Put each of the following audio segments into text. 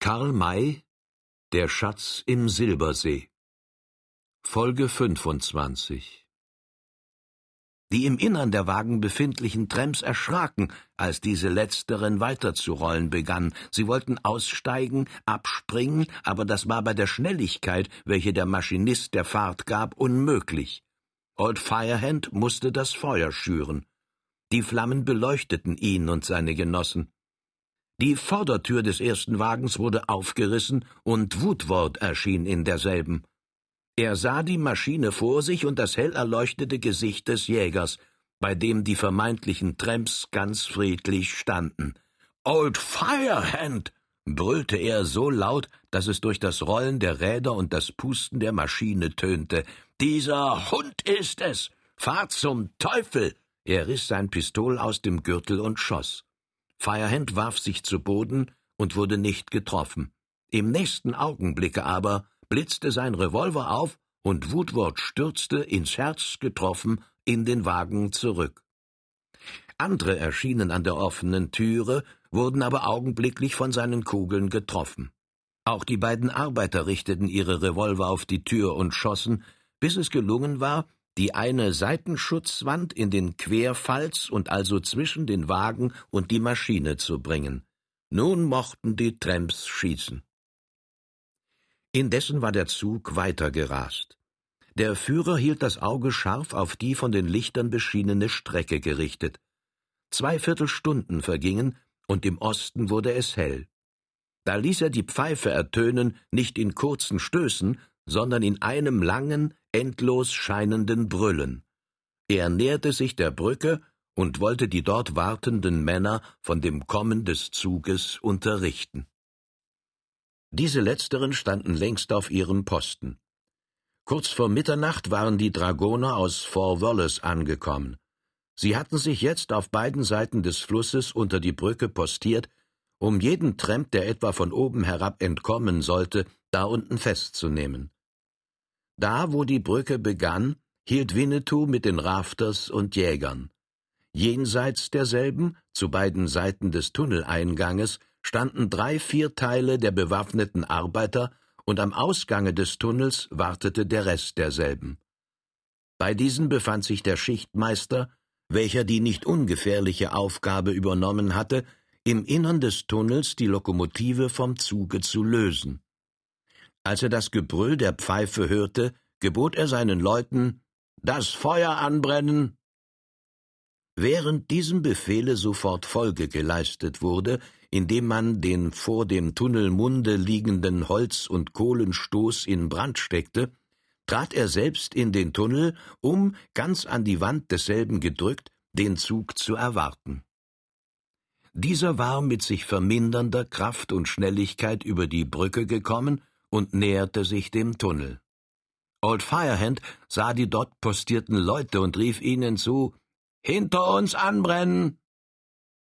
Karl May Der Schatz im Silbersee Folge 25 Die im Innern der Wagen befindlichen Trams erschraken, als diese letzteren weiterzurollen begannen. Sie wollten aussteigen, abspringen, aber das war bei der Schnelligkeit, welche der Maschinist der Fahrt gab, unmöglich. Old Firehand musste das Feuer schüren. Die Flammen beleuchteten ihn und seine Genossen. Die Vordertür des ersten Wagens wurde aufgerissen, und Woodward erschien in derselben. Er sah die Maschine vor sich und das hell erleuchtete Gesicht des Jägers, bei dem die vermeintlichen Tramps ganz friedlich standen. Old Firehand! brüllte er so laut, dass es durch das Rollen der Räder und das Pusten der Maschine tönte. Dieser Hund ist es! Fahr zum Teufel! Er riss sein Pistol aus dem Gürtel und schoss. Firehand warf sich zu Boden und wurde nicht getroffen. Im nächsten Augenblicke aber blitzte sein Revolver auf und Woodward stürzte, ins Herz getroffen, in den Wagen zurück. Andere erschienen an der offenen Türe, wurden aber augenblicklich von seinen Kugeln getroffen. Auch die beiden Arbeiter richteten ihre Revolver auf die Tür und schossen, bis es gelungen war, die eine Seitenschutzwand in den Querfalz und also zwischen den Wagen und die Maschine zu bringen. Nun mochten die Tramps schießen. Indessen war der Zug weitergerast. Der Führer hielt das Auge scharf auf die von den Lichtern beschienene Strecke gerichtet. Zwei Viertelstunden vergingen, und im Osten wurde es hell. Da ließ er die Pfeife ertönen, nicht in kurzen Stößen, sondern in einem langen, endlos scheinenden Brüllen. Er näherte sich der Brücke und wollte die dort wartenden Männer von dem Kommen des Zuges unterrichten. Diese letzteren standen längst auf ihrem Posten. Kurz vor Mitternacht waren die Dragoner aus Fort Wallace angekommen. Sie hatten sich jetzt auf beiden Seiten des Flusses unter die Brücke postiert, um jeden Tramp, der etwa von oben herab entkommen sollte, da unten festzunehmen. Da, wo die Brücke begann, hielt Winnetou mit den Rafters und Jägern. Jenseits derselben, zu beiden Seiten des Tunneleinganges, standen drei Vierteile der bewaffneten Arbeiter, und am Ausgange des Tunnels wartete der Rest derselben. Bei diesen befand sich der Schichtmeister, welcher die nicht ungefährliche Aufgabe übernommen hatte, im Innern des Tunnels die Lokomotive vom Zuge zu lösen. Als er das Gebrüll der Pfeife hörte, gebot er seinen Leuten Das Feuer anbrennen. Während diesem Befehle sofort Folge geleistet wurde, indem man den vor dem Tunnelmunde liegenden Holz- und Kohlenstoß in Brand steckte, trat er selbst in den Tunnel, um, ganz an die Wand desselben gedrückt, den Zug zu erwarten. Dieser war mit sich vermindernder Kraft und Schnelligkeit über die Brücke gekommen und näherte sich dem Tunnel. Old Firehand sah die dort postierten Leute und rief ihnen zu Hinter uns anbrennen.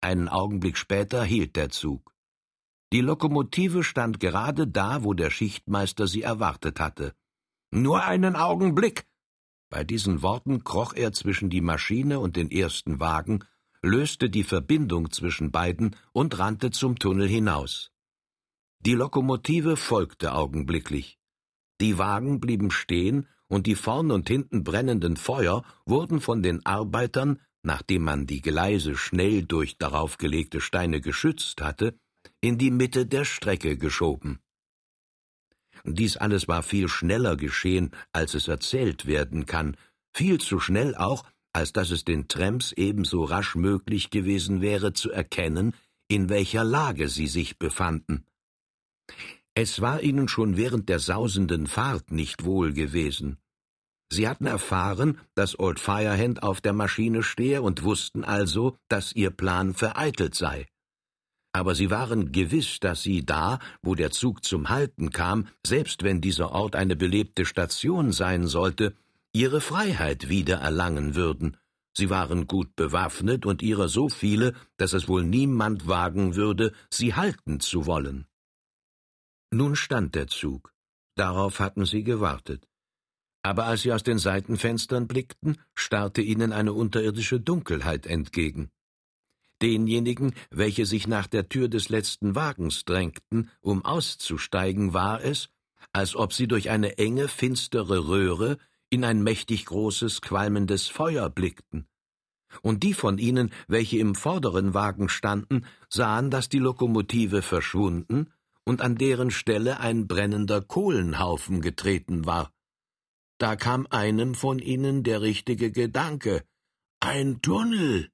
Einen Augenblick später hielt der Zug. Die Lokomotive stand gerade da, wo der Schichtmeister sie erwartet hatte. Nur einen Augenblick. Bei diesen Worten kroch er zwischen die Maschine und den ersten Wagen, löste die Verbindung zwischen beiden und rannte zum Tunnel hinaus. Die Lokomotive folgte augenblicklich. Die Wagen blieben stehen, und die vorn und hinten brennenden Feuer wurden von den Arbeitern, nachdem man die Gleise schnell durch darauf gelegte Steine geschützt hatte, in die Mitte der Strecke geschoben. Dies alles war viel schneller geschehen, als es erzählt werden kann, viel zu schnell auch, als dass es den Tramps ebenso rasch möglich gewesen wäre zu erkennen, in welcher Lage sie sich befanden. Es war ihnen schon während der sausenden Fahrt nicht wohl gewesen. Sie hatten erfahren, dass Old Firehand auf der Maschine stehe und wussten also, dass ihr Plan vereitelt sei. Aber sie waren gewiss, dass sie da, wo der Zug zum Halten kam, selbst wenn dieser Ort eine belebte Station sein sollte, ihre Freiheit wieder erlangen würden. Sie waren gut bewaffnet und ihrer so viele, dass es wohl niemand wagen würde, sie halten zu wollen. Nun stand der Zug. Darauf hatten sie gewartet. Aber als sie aus den Seitenfenstern blickten, starrte ihnen eine unterirdische Dunkelheit entgegen. Denjenigen, welche sich nach der Tür des letzten Wagens drängten, um auszusteigen, war es, als ob sie durch eine enge, finstere Röhre in ein mächtig großes, qualmendes Feuer blickten. Und die von ihnen, welche im vorderen Wagen standen, sahen, dass die Lokomotive verschwunden und an deren Stelle ein brennender Kohlenhaufen getreten war. Da kam einem von ihnen der richtige Gedanke. Ein Tunnel.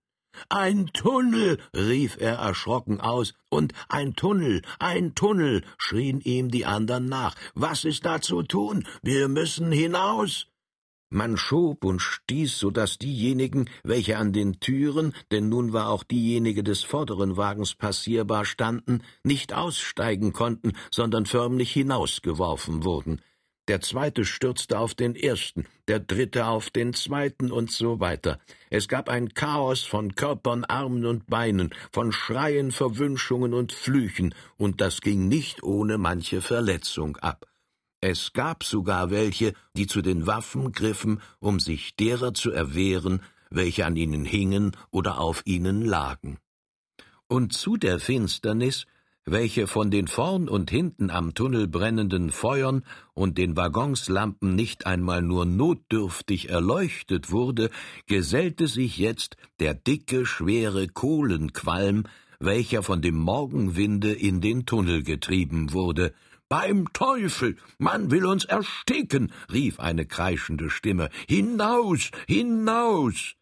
Ein Tunnel. rief er erschrocken aus, und ein Tunnel, ein Tunnel. schrien ihm die anderen nach. Was ist da zu tun? Wir müssen hinaus. Man schob und stieß, so dass diejenigen, welche an den Türen, denn nun war auch diejenige des vorderen Wagens passierbar standen, nicht aussteigen konnten, sondern förmlich hinausgeworfen wurden. Der zweite stürzte auf den ersten, der dritte auf den zweiten und so weiter. Es gab ein Chaos von Körpern, Armen und Beinen, von Schreien, Verwünschungen und Flüchen, und das ging nicht ohne manche Verletzung ab. Es gab sogar welche, die zu den Waffen griffen, um sich derer zu erwehren, welche an ihnen hingen oder auf ihnen lagen. Und zu der Finsternis, welche von den vorn und hinten am Tunnel brennenden Feuern und den Waggonslampen nicht einmal nur notdürftig erleuchtet wurde, gesellte sich jetzt der dicke, schwere Kohlenqualm, welcher von dem Morgenwinde in den Tunnel getrieben wurde, beim Teufel, man will uns ersticken, rief eine kreischende Stimme. Hinaus, hinaus!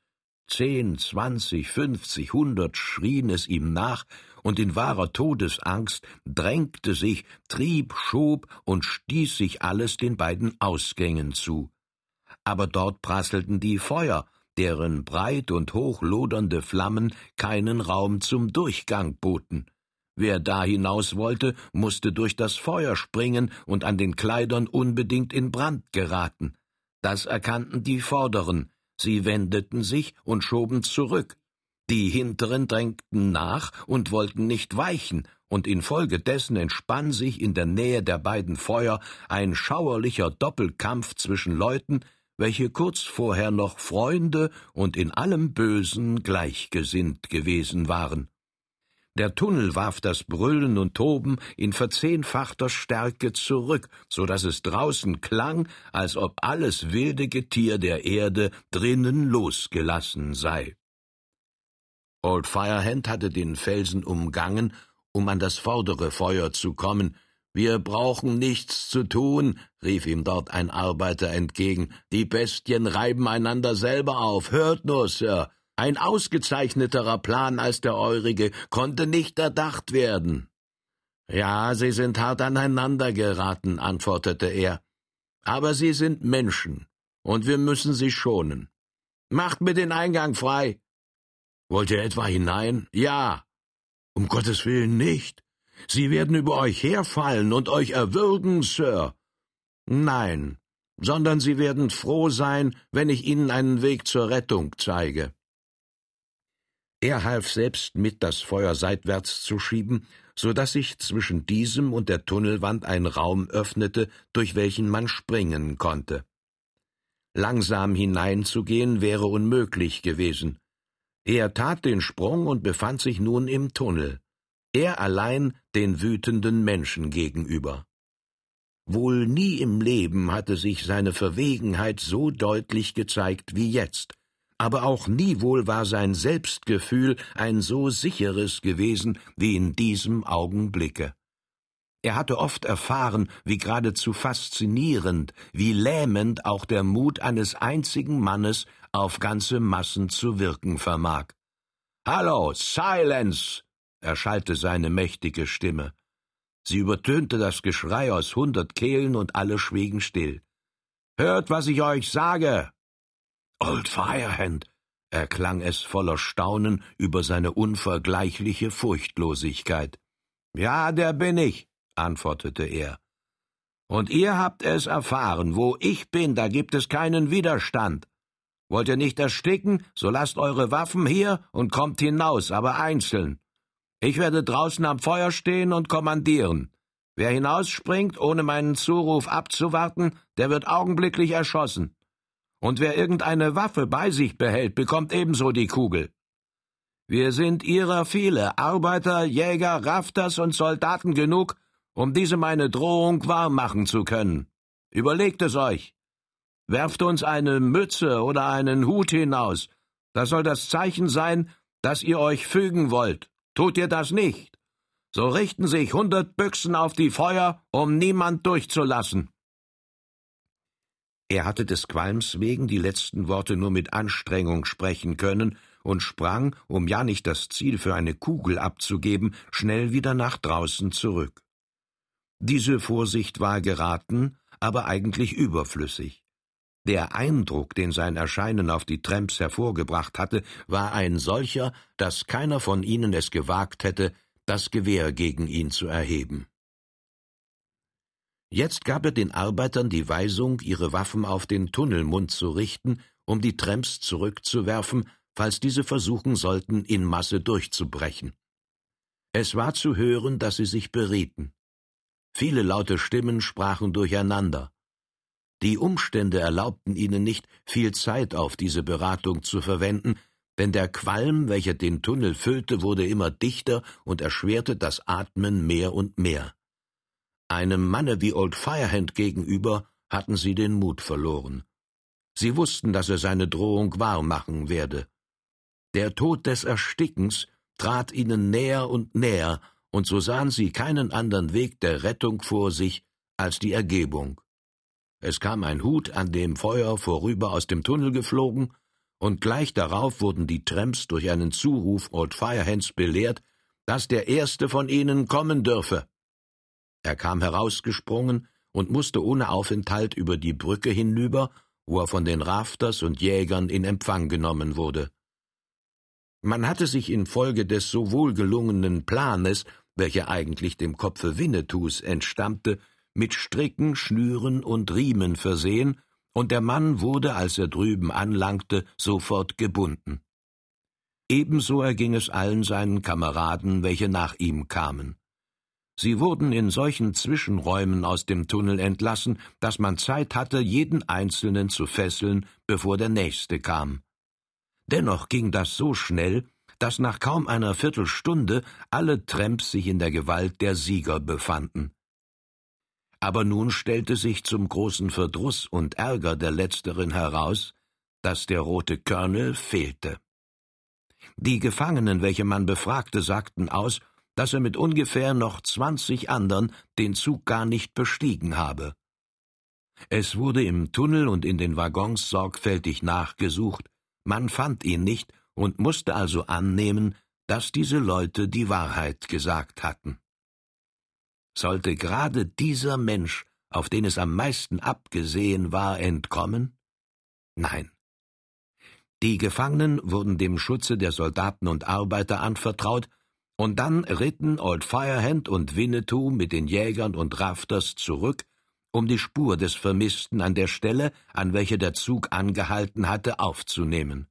Zehn, zwanzig, fünfzig, hundert schrien es ihm nach, und in wahrer Todesangst drängte sich, trieb, schob und stieß sich alles den beiden Ausgängen zu. Aber dort prasselten die Feuer, deren breit und hochlodernde Flammen keinen Raum zum Durchgang boten. Wer da hinaus wollte, musste durch das Feuer springen und an den Kleidern unbedingt in Brand geraten. Das erkannten die Vorderen, sie wendeten sich und schoben zurück. Die Hinteren drängten nach und wollten nicht weichen, und infolgedessen entspann sich in der Nähe der beiden Feuer ein schauerlicher Doppelkampf zwischen Leuten, welche kurz vorher noch Freunde und in allem Bösen gleichgesinnt gewesen waren. Der Tunnel warf das Brüllen und Toben in verzehnfachter Stärke zurück, so dass es draußen klang, als ob alles wilde Getier der Erde drinnen losgelassen sei. Old Firehand hatte den Felsen umgangen, um an das vordere Feuer zu kommen. Wir brauchen nichts zu tun, rief ihm dort ein Arbeiter entgegen. Die Bestien reiben einander selber auf. Hört nur, Sir, ein ausgezeichneterer Plan als der eurige konnte nicht erdacht werden. Ja, sie sind hart aneinander geraten, antwortete er. Aber sie sind Menschen, und wir müssen sie schonen. Macht mir den Eingang frei. Wollt ihr etwa hinein? Ja. Um Gottes Willen nicht. Sie werden über euch herfallen und euch erwürgen, Sir. Nein, sondern sie werden froh sein, wenn ich ihnen einen Weg zur Rettung zeige. Er half selbst mit, das Feuer seitwärts zu schieben, so dass sich zwischen diesem und der Tunnelwand ein Raum öffnete, durch welchen man springen konnte. Langsam hineinzugehen wäre unmöglich gewesen. Er tat den Sprung und befand sich nun im Tunnel, er allein den wütenden Menschen gegenüber. Wohl nie im Leben hatte sich seine Verwegenheit so deutlich gezeigt wie jetzt, aber auch nie wohl war sein Selbstgefühl ein so sicheres gewesen wie in diesem Augenblicke. Er hatte oft erfahren, wie geradezu faszinierend, wie lähmend auch der Mut eines einzigen Mannes auf ganze Massen zu wirken vermag. Hallo, Silence! erschallte seine mächtige Stimme. Sie übertönte das Geschrei aus hundert Kehlen und alle schwiegen still. Hört, was ich euch sage! Old Firehand, erklang es voller Staunen über seine unvergleichliche Furchtlosigkeit. Ja, der bin ich, antwortete er. Und ihr habt es erfahren, wo ich bin, da gibt es keinen Widerstand. Wollt ihr nicht ersticken, so lasst eure Waffen hier und kommt hinaus, aber einzeln. Ich werde draußen am Feuer stehen und kommandieren. Wer hinausspringt, ohne meinen Zuruf abzuwarten, der wird augenblicklich erschossen und wer irgendeine Waffe bei sich behält, bekommt ebenso die Kugel. Wir sind ihrer viele, Arbeiter, Jäger, Rafters und Soldaten genug, um diese meine Drohung wahrmachen zu können. Überlegt es euch. Werft uns eine Mütze oder einen Hut hinaus. Das soll das Zeichen sein, dass ihr euch fügen wollt. Tut ihr das nicht? So richten sich hundert Büchsen auf die Feuer, um niemand durchzulassen. Er hatte des Qualms wegen die letzten Worte nur mit Anstrengung sprechen können und sprang, um ja nicht das Ziel für eine Kugel abzugeben, schnell wieder nach draußen zurück. Diese Vorsicht war geraten, aber eigentlich überflüssig. Der Eindruck, den sein Erscheinen auf die Tramps hervorgebracht hatte, war ein solcher, dass keiner von ihnen es gewagt hätte, das Gewehr gegen ihn zu erheben. Jetzt gab er den Arbeitern die Weisung, ihre Waffen auf den Tunnelmund zu richten, um die Tramps zurückzuwerfen, falls diese versuchen sollten, in Masse durchzubrechen. Es war zu hören, dass sie sich berieten. Viele laute Stimmen sprachen durcheinander. Die Umstände erlaubten ihnen nicht, viel Zeit auf diese Beratung zu verwenden, denn der Qualm, welcher den Tunnel füllte, wurde immer dichter und erschwerte das Atmen mehr und mehr. Einem Manne wie Old Firehand gegenüber hatten sie den Mut verloren. Sie wussten, dass er seine Drohung wahrmachen werde. Der Tod des Erstickens trat ihnen näher und näher, und so sahen sie keinen anderen Weg der Rettung vor sich als die Ergebung. Es kam ein Hut an dem Feuer vorüber aus dem Tunnel geflogen, und gleich darauf wurden die Tramps durch einen Zuruf Old Firehands belehrt, dass der erste von ihnen kommen dürfe. Er kam herausgesprungen und musste ohne Aufenthalt über die Brücke hinüber, wo er von den Rafters und Jägern in Empfang genommen wurde. Man hatte sich infolge des so wohlgelungenen Planes, welcher eigentlich dem Kopfe Winnetous entstammte, mit Stricken, Schnüren und Riemen versehen, und der Mann wurde, als er drüben anlangte, sofort gebunden. Ebenso erging es allen seinen Kameraden, welche nach ihm kamen. Sie wurden in solchen Zwischenräumen aus dem Tunnel entlassen, dass man Zeit hatte, jeden Einzelnen zu fesseln, bevor der nächste kam. Dennoch ging das so schnell, dass nach kaum einer Viertelstunde alle Tramps sich in der Gewalt der Sieger befanden. Aber nun stellte sich zum großen Verdruss und Ärger der Letzteren heraus, dass der rote Colonel fehlte. Die Gefangenen, welche man befragte, sagten aus, dass er mit ungefähr noch zwanzig andern den Zug gar nicht bestiegen habe. Es wurde im Tunnel und in den Waggons sorgfältig nachgesucht, man fand ihn nicht und musste also annehmen, dass diese Leute die Wahrheit gesagt hatten. Sollte gerade dieser Mensch, auf den es am meisten abgesehen war, entkommen? Nein. Die Gefangenen wurden dem Schutze der Soldaten und Arbeiter anvertraut, und dann ritten Old Firehand und Winnetou mit den Jägern und Rafters zurück, um die Spur des Vermissten an der Stelle, an welcher der Zug angehalten hatte, aufzunehmen.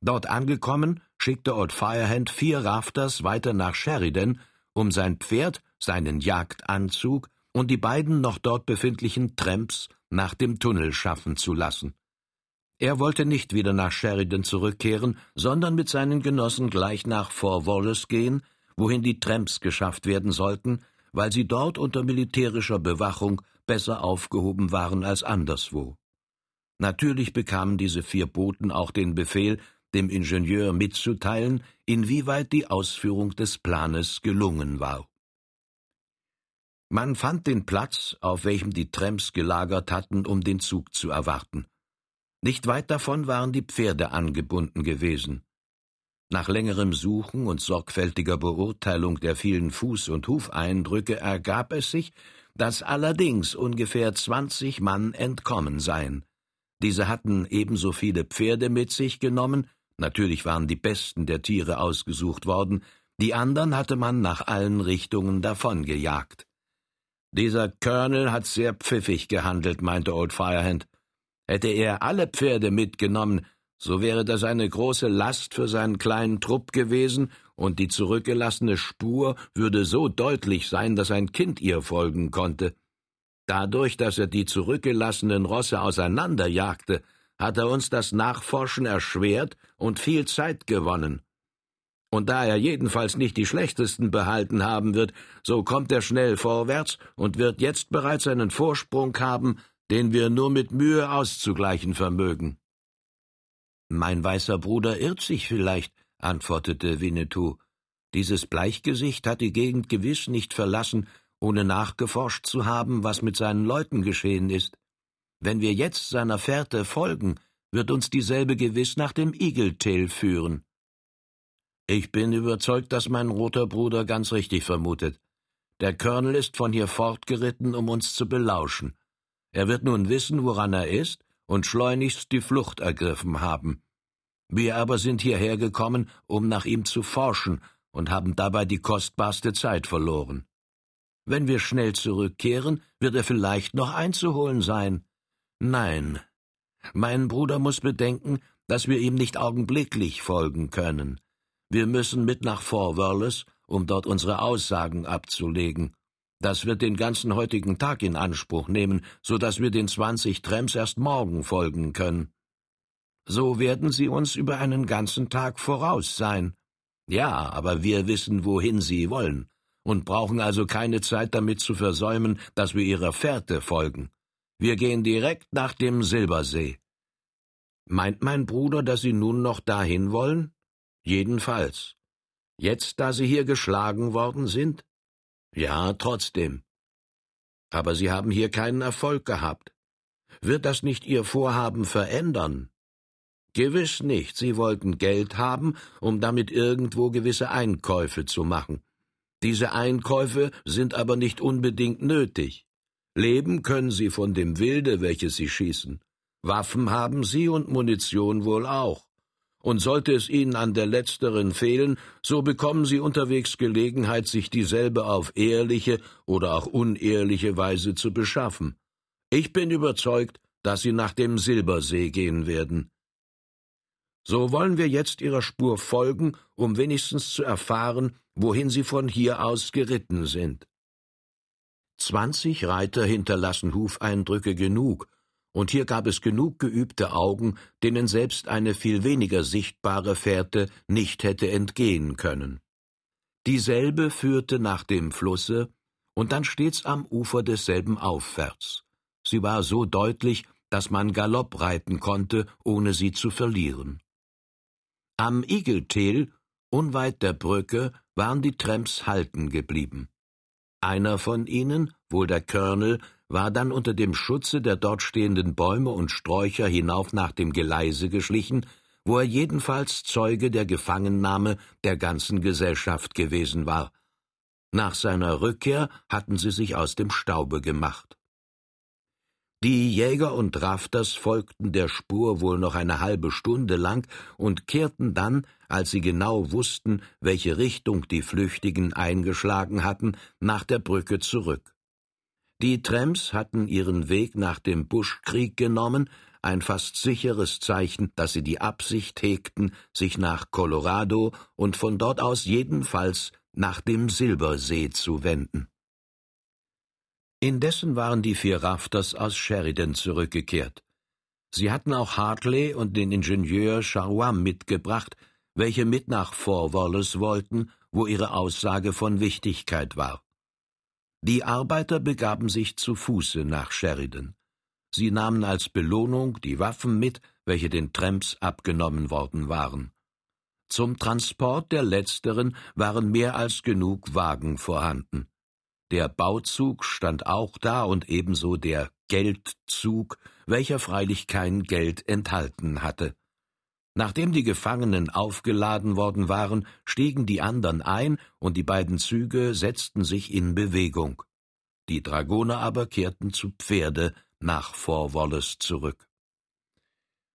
Dort angekommen, schickte Old Firehand vier Rafters weiter nach Sheridan, um sein Pferd seinen Jagdanzug und die beiden noch dort befindlichen Tramps nach dem Tunnel schaffen zu lassen. Er wollte nicht wieder nach Sheridan zurückkehren, sondern mit seinen Genossen gleich nach Fort Wallace gehen, wohin die Tramps geschafft werden sollten, weil sie dort unter militärischer Bewachung besser aufgehoben waren als anderswo. Natürlich bekamen diese vier Boten auch den Befehl, dem Ingenieur mitzuteilen, inwieweit die Ausführung des Planes gelungen war. Man fand den Platz, auf welchem die Tramps gelagert hatten, um den Zug zu erwarten. Nicht weit davon waren die Pferde angebunden gewesen. Nach längerem Suchen und sorgfältiger Beurteilung der vielen Fuß- und Hufeindrücke ergab es sich, dass allerdings ungefähr zwanzig Mann entkommen seien. Diese hatten ebenso viele Pferde mit sich genommen, natürlich waren die besten der Tiere ausgesucht worden, die andern hatte man nach allen Richtungen davongejagt. Dieser Colonel hat sehr pfiffig gehandelt, meinte Old Firehand. Hätte er alle Pferde mitgenommen, so wäre das eine große Last für seinen kleinen Trupp gewesen, und die zurückgelassene Spur würde so deutlich sein, dass ein Kind ihr folgen konnte. Dadurch, dass er die zurückgelassenen Rosse auseinanderjagte, hat er uns das Nachforschen erschwert und viel Zeit gewonnen. Und da er jedenfalls nicht die schlechtesten behalten haben wird, so kommt er schnell vorwärts und wird jetzt bereits einen Vorsprung haben, den wir nur mit Mühe auszugleichen vermögen. Mein weißer Bruder irrt sich vielleicht, antwortete Winnetou. Dieses Bleichgesicht hat die Gegend gewiss nicht verlassen, ohne nachgeforscht zu haben, was mit seinen Leuten geschehen ist. Wenn wir jetzt seiner Fährte folgen, wird uns dieselbe gewiss nach dem Igeltail führen. Ich bin überzeugt, dass mein roter Bruder ganz richtig vermutet. Der Colonel ist von hier fortgeritten, um uns zu belauschen. Er wird nun wissen, woran er ist, und schleunigst die Flucht ergriffen haben. Wir aber sind hierher gekommen, um nach ihm zu forschen, und haben dabei die kostbarste Zeit verloren. Wenn wir schnell zurückkehren, wird er vielleicht noch einzuholen sein. Nein, mein Bruder muss bedenken, dass wir ihm nicht augenblicklich folgen können. Wir müssen mit nach Vorwörles, um dort unsere Aussagen abzulegen. Das wird den ganzen heutigen Tag in Anspruch nehmen, so dass wir den zwanzig Trems erst morgen folgen können. So werden sie uns über einen ganzen Tag voraus sein. Ja, aber wir wissen, wohin sie wollen, und brauchen also keine Zeit damit zu versäumen, dass wir ihrer Fährte folgen. Wir gehen direkt nach dem Silbersee. Meint mein Bruder, dass Sie nun noch dahin wollen? Jedenfalls. Jetzt, da Sie hier geschlagen worden sind? Ja, trotzdem. Aber Sie haben hier keinen Erfolg gehabt. Wird das nicht Ihr Vorhaben verändern? Gewiss nicht, Sie wollten Geld haben, um damit irgendwo gewisse Einkäufe zu machen. Diese Einkäufe sind aber nicht unbedingt nötig. Leben können Sie von dem Wilde, welches Sie schießen. Waffen haben Sie und Munition wohl auch und sollte es Ihnen an der letzteren fehlen, so bekommen Sie unterwegs Gelegenheit, sich dieselbe auf ehrliche oder auch unehrliche Weise zu beschaffen. Ich bin überzeugt, dass Sie nach dem Silbersee gehen werden. So wollen wir jetzt Ihrer Spur folgen, um wenigstens zu erfahren, wohin Sie von hier aus geritten sind. Zwanzig Reiter hinterlassen Hufeindrücke genug, und hier gab es genug geübte Augen, denen selbst eine viel weniger sichtbare Fährte nicht hätte entgehen können. Dieselbe führte nach dem Flusse und dann stets am Ufer desselben aufwärts. Sie war so deutlich, dass man Galopp reiten konnte, ohne sie zu verlieren. Am Igeltel, unweit der Brücke, waren die Tramps halten geblieben. Einer von ihnen, wohl der Colonel, war dann unter dem Schutze der dort stehenden Bäume und Sträucher hinauf nach dem Geleise geschlichen, wo er jedenfalls Zeuge der Gefangennahme der ganzen Gesellschaft gewesen war. Nach seiner Rückkehr hatten sie sich aus dem Staube gemacht. Die Jäger und Rafters folgten der Spur wohl noch eine halbe Stunde lang und kehrten dann, als sie genau wussten, welche Richtung die Flüchtigen eingeschlagen hatten, nach der Brücke zurück. Die Tramps hatten ihren Weg nach dem Buschkrieg genommen, ein fast sicheres Zeichen, dass sie die Absicht hegten, sich nach Colorado und von dort aus jedenfalls nach dem Silbersee zu wenden. Indessen waren die vier Rafters aus Sheridan zurückgekehrt. Sie hatten auch Hartley und den Ingenieur Charrois mitgebracht, welche mit nach Fort Wallace wollten, wo ihre Aussage von Wichtigkeit war. Die Arbeiter begaben sich zu Fuße nach Sheridan. Sie nahmen als Belohnung die Waffen mit, welche den Tramps abgenommen worden waren. Zum Transport der letzteren waren mehr als genug Wagen vorhanden. Der Bauzug stand auch da und ebenso der Geldzug, welcher freilich kein Geld enthalten hatte. Nachdem die Gefangenen aufgeladen worden waren, stiegen die andern ein, und die beiden Züge setzten sich in Bewegung. Die Dragoner aber kehrten zu Pferde nach Fort Wallace zurück.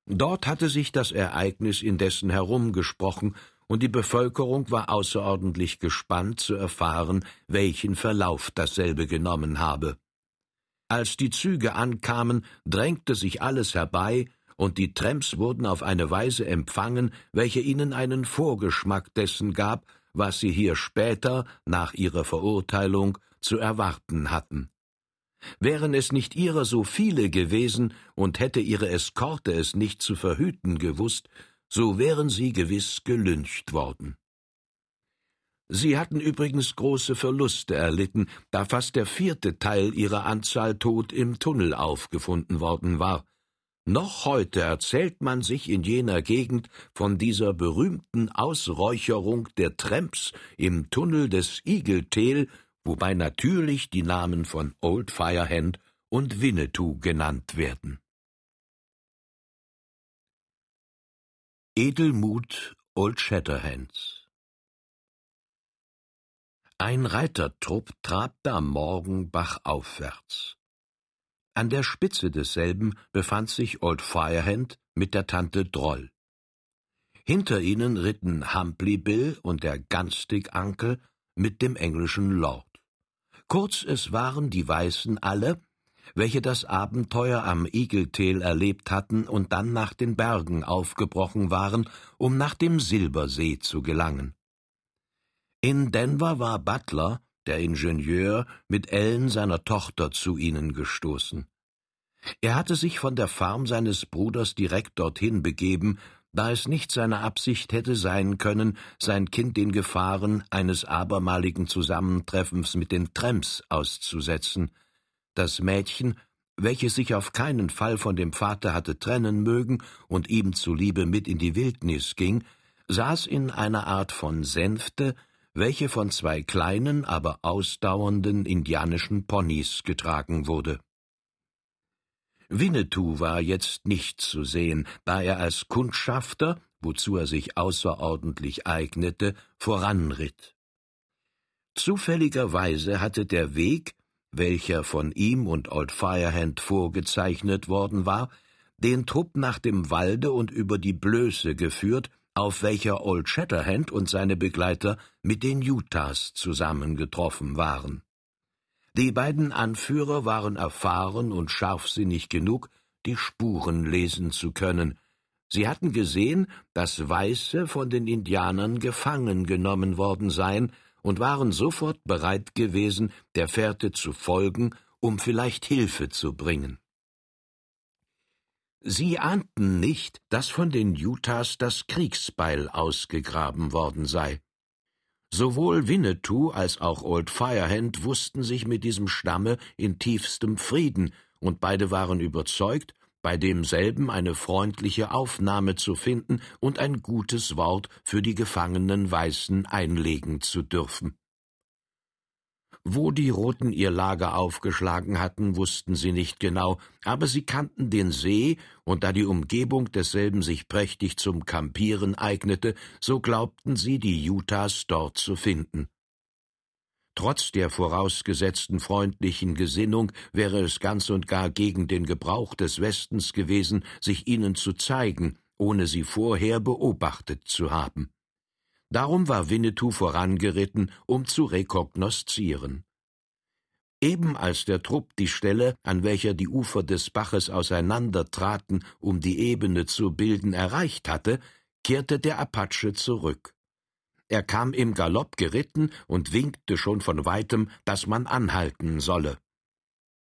Dort hatte sich das Ereignis indessen herumgesprochen, und die Bevölkerung war außerordentlich gespannt zu erfahren, welchen Verlauf dasselbe genommen habe. Als die Züge ankamen, drängte sich alles herbei, und die Tramps wurden auf eine Weise empfangen, welche ihnen einen Vorgeschmack dessen gab, was sie hier später, nach ihrer Verurteilung, zu erwarten hatten. Wären es nicht ihrer so viele gewesen und hätte ihre Eskorte es nicht zu verhüten gewusst, so wären sie gewiss gelyncht worden. Sie hatten übrigens große Verluste erlitten, da fast der vierte Teil ihrer Anzahl tot im Tunnel aufgefunden worden war. Noch heute erzählt man sich in jener Gegend von dieser berühmten Ausräucherung der Tramps im Tunnel des Tail, wobei natürlich die Namen von Old Firehand und Winnetou genannt werden. Edelmut Old Shatterhands Ein Reitertrupp trabte am Morgen bachaufwärts. An der Spitze desselben befand sich Old Firehand mit der Tante Droll. Hinter ihnen ritten Humply Bill und der Gunstig Uncle mit dem englischen Lord. Kurz, es waren die Weißen alle, welche das Abenteuer am Igeltel erlebt hatten und dann nach den Bergen aufgebrochen waren, um nach dem Silbersee zu gelangen. In Denver war Butler, der Ingenieur, mit Ellen seiner Tochter zu ihnen gestoßen. Er hatte sich von der Farm seines Bruders direkt dorthin begeben, da es nicht seine Absicht hätte sein können, sein Kind den Gefahren eines abermaligen Zusammentreffens mit den Tramps auszusetzen. Das Mädchen, welches sich auf keinen Fall von dem Vater hatte trennen mögen und ihm zuliebe mit in die Wildnis ging, saß in einer Art von Sänfte, welche von zwei kleinen, aber ausdauernden indianischen Ponys getragen wurde. Winnetou war jetzt nicht zu sehen, da er als Kundschafter, wozu er sich außerordentlich eignete, voranritt. Zufälligerweise hatte der Weg, welcher von ihm und Old Firehand vorgezeichnet worden war, den Trupp nach dem Walde und über die Blöße geführt, auf welcher Old Shatterhand und seine Begleiter mit den Utahs zusammengetroffen waren. Die beiden Anführer waren erfahren und scharfsinnig genug, die Spuren lesen zu können. Sie hatten gesehen, dass Weiße von den Indianern gefangen genommen worden seien und waren sofort bereit gewesen, der Fährte zu folgen, um vielleicht Hilfe zu bringen. Sie ahnten nicht, dass von den Utahs das Kriegsbeil ausgegraben worden sei. Sowohl Winnetou als auch Old Firehand wussten sich mit diesem Stamme in tiefstem Frieden, und beide waren überzeugt, bei demselben eine freundliche Aufnahme zu finden und ein gutes Wort für die gefangenen Weißen einlegen zu dürfen. Wo die Roten ihr Lager aufgeschlagen hatten, wussten sie nicht genau, aber sie kannten den See, und da die Umgebung desselben sich prächtig zum Kampieren eignete, so glaubten sie, die Utahs dort zu finden. Trotz der vorausgesetzten freundlichen Gesinnung wäre es ganz und gar gegen den Gebrauch des Westens gewesen, sich ihnen zu zeigen, ohne sie vorher beobachtet zu haben. Darum war Winnetou vorangeritten, um zu rekognoszieren. Eben als der Trupp die Stelle, an welcher die Ufer des Baches auseinandertraten, um die Ebene zu bilden, erreicht hatte, kehrte der Apache zurück. Er kam im Galopp geritten und winkte schon von weitem, dass man anhalten solle.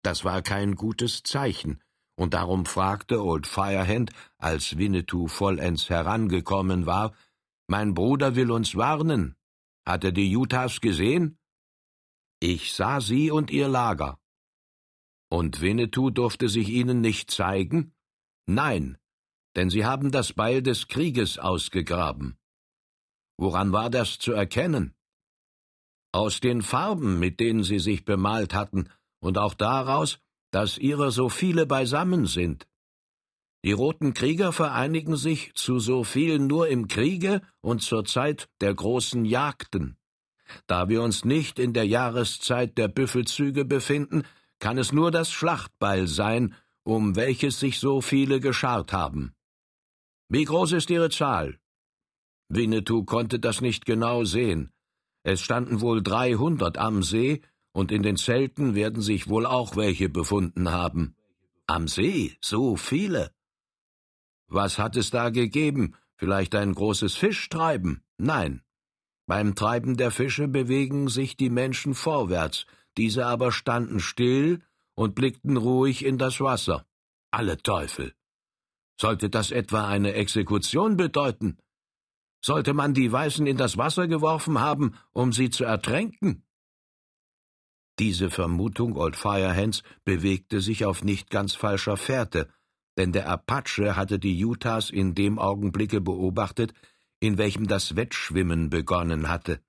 Das war kein gutes Zeichen, und darum fragte Old Firehand, als Winnetou vollends herangekommen war, mein Bruder will uns warnen. Hat er die Utahs gesehen? Ich sah sie und ihr Lager. Und Winnetou durfte sich ihnen nicht zeigen? Nein, denn sie haben das Beil des Krieges ausgegraben. Woran war das zu erkennen? Aus den Farben, mit denen sie sich bemalt hatten, und auch daraus, dass ihrer so viele beisammen sind. Die roten Krieger vereinigen sich zu so vielen nur im Kriege und zur Zeit der großen Jagden. Da wir uns nicht in der Jahreszeit der Büffelzüge befinden, kann es nur das Schlachtbeil sein, um welches sich so viele geschart haben. Wie groß ist ihre Zahl? Winnetou konnte das nicht genau sehen. Es standen wohl dreihundert am See, und in den Zelten werden sich wohl auch welche befunden haben. Am See so viele. Was hat es da gegeben? Vielleicht ein großes Fischtreiben? Nein. Beim Treiben der Fische bewegen sich die Menschen vorwärts, diese aber standen still und blickten ruhig in das Wasser. Alle Teufel. Sollte das etwa eine Exekution bedeuten? Sollte man die Weißen in das Wasser geworfen haben, um sie zu ertränken? Diese Vermutung Old Firehands bewegte sich auf nicht ganz falscher Fährte, denn der Apache hatte die Utahs in dem Augenblicke beobachtet, in welchem das Wettschwimmen begonnen hatte.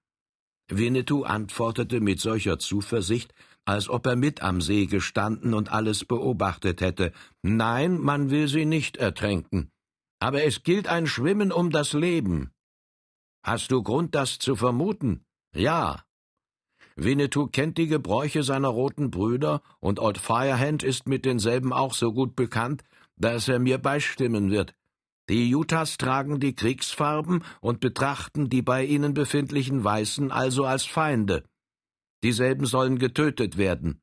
Winnetou antwortete mit solcher Zuversicht, als ob er mit am See gestanden und alles beobachtet hätte. Nein, man will sie nicht ertränken. Aber es gilt ein Schwimmen um das Leben. Hast du Grund, das zu vermuten? Ja. Winnetou kennt die Gebräuche seiner roten Brüder, und Old Firehand ist mit denselben auch so gut bekannt, dass er mir beistimmen wird. Die Utahs tragen die Kriegsfarben und betrachten die bei ihnen befindlichen Weißen also als Feinde. Dieselben sollen getötet werden.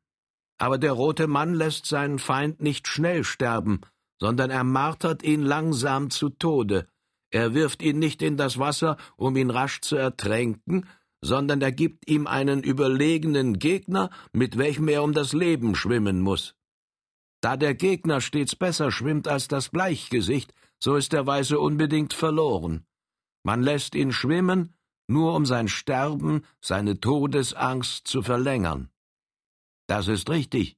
Aber der rote Mann lässt seinen Feind nicht schnell sterben, sondern er martert ihn langsam zu Tode. Er wirft ihn nicht in das Wasser, um ihn rasch zu ertränken, sondern er gibt ihm einen überlegenen Gegner, mit welchem er um das Leben schwimmen muss. Da der Gegner stets besser schwimmt als das Bleichgesicht, so ist der Weiße unbedingt verloren. Man lässt ihn schwimmen, nur um sein Sterben, seine Todesangst zu verlängern. Das ist richtig.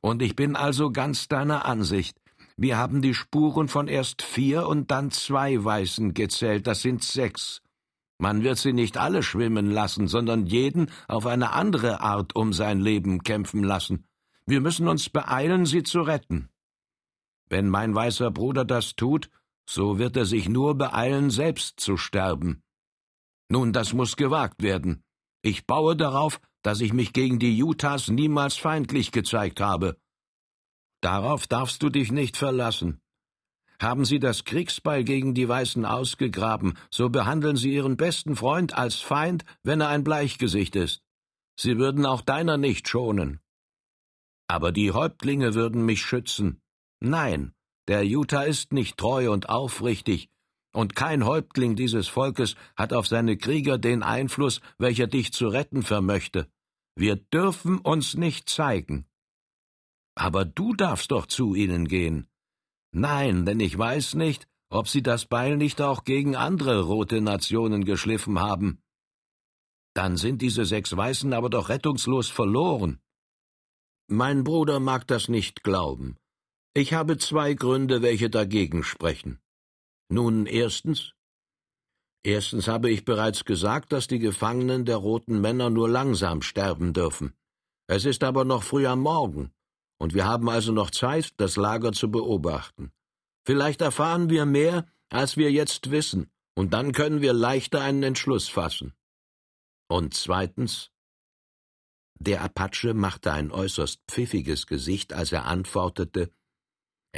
Und ich bin also ganz deiner Ansicht. Wir haben die Spuren von erst vier und dann zwei Weißen gezählt, das sind sechs. Man wird sie nicht alle schwimmen lassen, sondern jeden auf eine andere Art um sein Leben kämpfen lassen. Wir müssen uns beeilen, sie zu retten. Wenn mein weißer Bruder das tut, so wird er sich nur beeilen, selbst zu sterben. Nun, das muss gewagt werden. Ich baue darauf, dass ich mich gegen die Utahs niemals feindlich gezeigt habe. Darauf darfst du dich nicht verlassen. Haben Sie das Kriegsbeil gegen die Weißen ausgegraben, so behandeln Sie Ihren besten Freund als Feind, wenn er ein Bleichgesicht ist. Sie würden auch deiner nicht schonen. Aber die Häuptlinge würden mich schützen. Nein, der Utah ist nicht treu und aufrichtig, und kein Häuptling dieses Volkes hat auf seine Krieger den Einfluss, welcher dich zu retten vermöchte. Wir dürfen uns nicht zeigen. Aber du darfst doch zu ihnen gehen. Nein, denn ich weiß nicht, ob sie das Beil nicht auch gegen andere rote Nationen geschliffen haben. Dann sind diese sechs Weißen aber doch rettungslos verloren. Mein Bruder mag das nicht glauben. Ich habe zwei Gründe, welche dagegen sprechen. Nun erstens. Erstens habe ich bereits gesagt, dass die Gefangenen der roten Männer nur langsam sterben dürfen. Es ist aber noch früh am Morgen, und wir haben also noch Zeit, das Lager zu beobachten. Vielleicht erfahren wir mehr, als wir jetzt wissen, und dann können wir leichter einen Entschluss fassen. Und zweitens, der Apache machte ein äußerst pfiffiges Gesicht, als er antwortete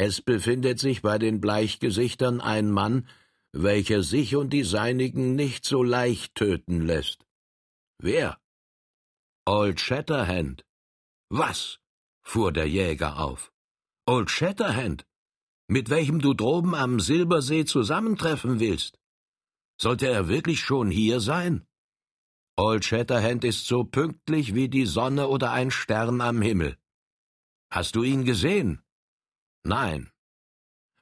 es befindet sich bei den Bleichgesichtern ein Mann, welcher sich und die Seinigen nicht so leicht töten lässt. Wer? Old Shatterhand. Was? fuhr der Jäger auf. Old Shatterhand, mit welchem du droben am Silbersee zusammentreffen willst. Sollte er wirklich schon hier sein? Old Shatterhand ist so pünktlich wie die Sonne oder ein Stern am Himmel. Hast du ihn gesehen? Nein.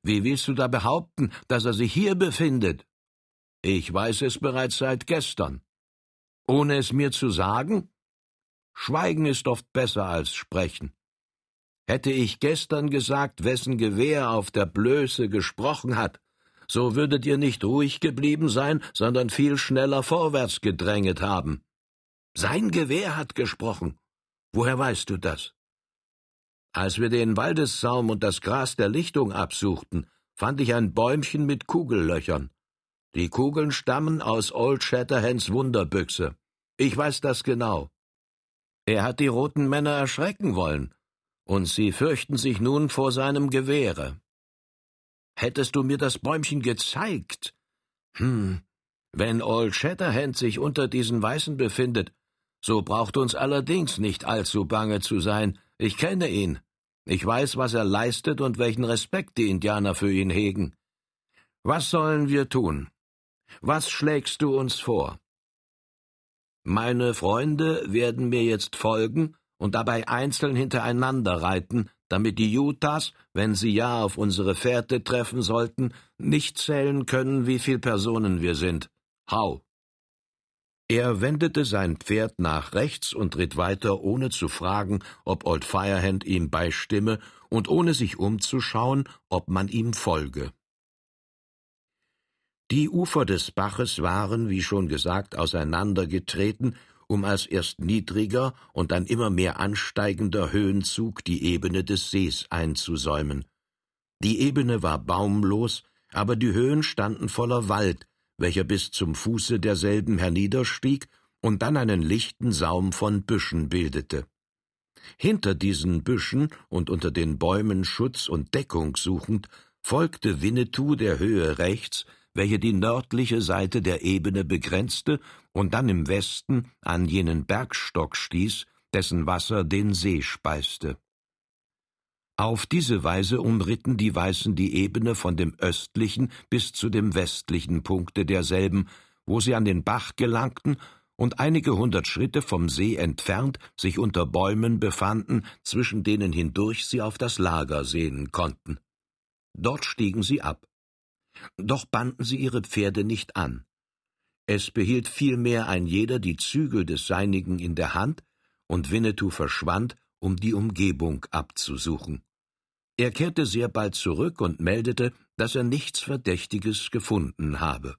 Wie willst du da behaupten, dass er sich hier befindet? Ich weiß es bereits seit gestern. Ohne es mir zu sagen? Schweigen ist oft besser als sprechen. Hätte ich gestern gesagt, wessen Gewehr auf der Blöße gesprochen hat, so würdet ihr nicht ruhig geblieben sein, sondern viel schneller vorwärts gedränget haben. Sein Gewehr hat gesprochen. Woher weißt du das? Als wir den Waldessaum und das Gras der Lichtung absuchten, fand ich ein Bäumchen mit Kugellöchern. Die Kugeln stammen aus Old Shatterhands Wunderbüchse. Ich weiß das genau. Er hat die roten Männer erschrecken wollen, und sie fürchten sich nun vor seinem Gewehre. Hättest du mir das Bäumchen gezeigt? Hm, wenn Old Shatterhand sich unter diesen Weißen befindet, so braucht uns allerdings nicht allzu bange zu sein. Ich kenne ihn. Ich weiß, was er leistet und welchen Respekt die Indianer für ihn hegen. Was sollen wir tun? Was schlägst du uns vor? Meine Freunde werden mir jetzt folgen und dabei einzeln hintereinander reiten, damit die Utahs, wenn sie ja auf unsere Fährte treffen sollten, nicht zählen können, wie viel Personen wir sind. Hau! Er wendete sein Pferd nach rechts und ritt weiter, ohne zu fragen, ob Old Firehand ihm beistimme und ohne sich umzuschauen, ob man ihm folge. Die Ufer des Baches waren, wie schon gesagt, auseinandergetreten, um als erst niedriger und dann immer mehr ansteigender Höhenzug die Ebene des Sees einzusäumen. Die Ebene war baumlos, aber die Höhen standen voller Wald, welcher bis zum Fuße derselben herniederstieg und dann einen lichten Saum von Büschen bildete. Hinter diesen Büschen und unter den Bäumen Schutz und Deckung suchend, folgte Winnetou der Höhe rechts, welche die nördliche Seite der Ebene begrenzte und dann im Westen an jenen Bergstock stieß, dessen Wasser den See speiste. Auf diese Weise umritten die Weißen die Ebene von dem östlichen bis zu dem westlichen Punkte derselben, wo sie an den Bach gelangten und einige hundert Schritte vom See entfernt sich unter Bäumen befanden, zwischen denen hindurch sie auf das Lager sehen konnten. Dort stiegen sie ab. Doch banden sie ihre Pferde nicht an. Es behielt vielmehr ein jeder die Zügel des Seinigen in der Hand, und Winnetou verschwand, um die Umgebung abzusuchen. Er kehrte sehr bald zurück und meldete, dass er nichts Verdächtiges gefunden habe.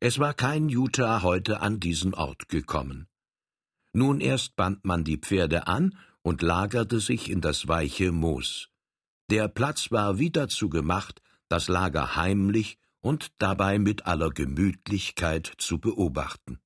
Es war kein Utah heute an diesen Ort gekommen. Nun erst band man die Pferde an und lagerte sich in das weiche Moos. Der Platz war wie dazu gemacht, das Lager heimlich und dabei mit aller Gemütlichkeit zu beobachten.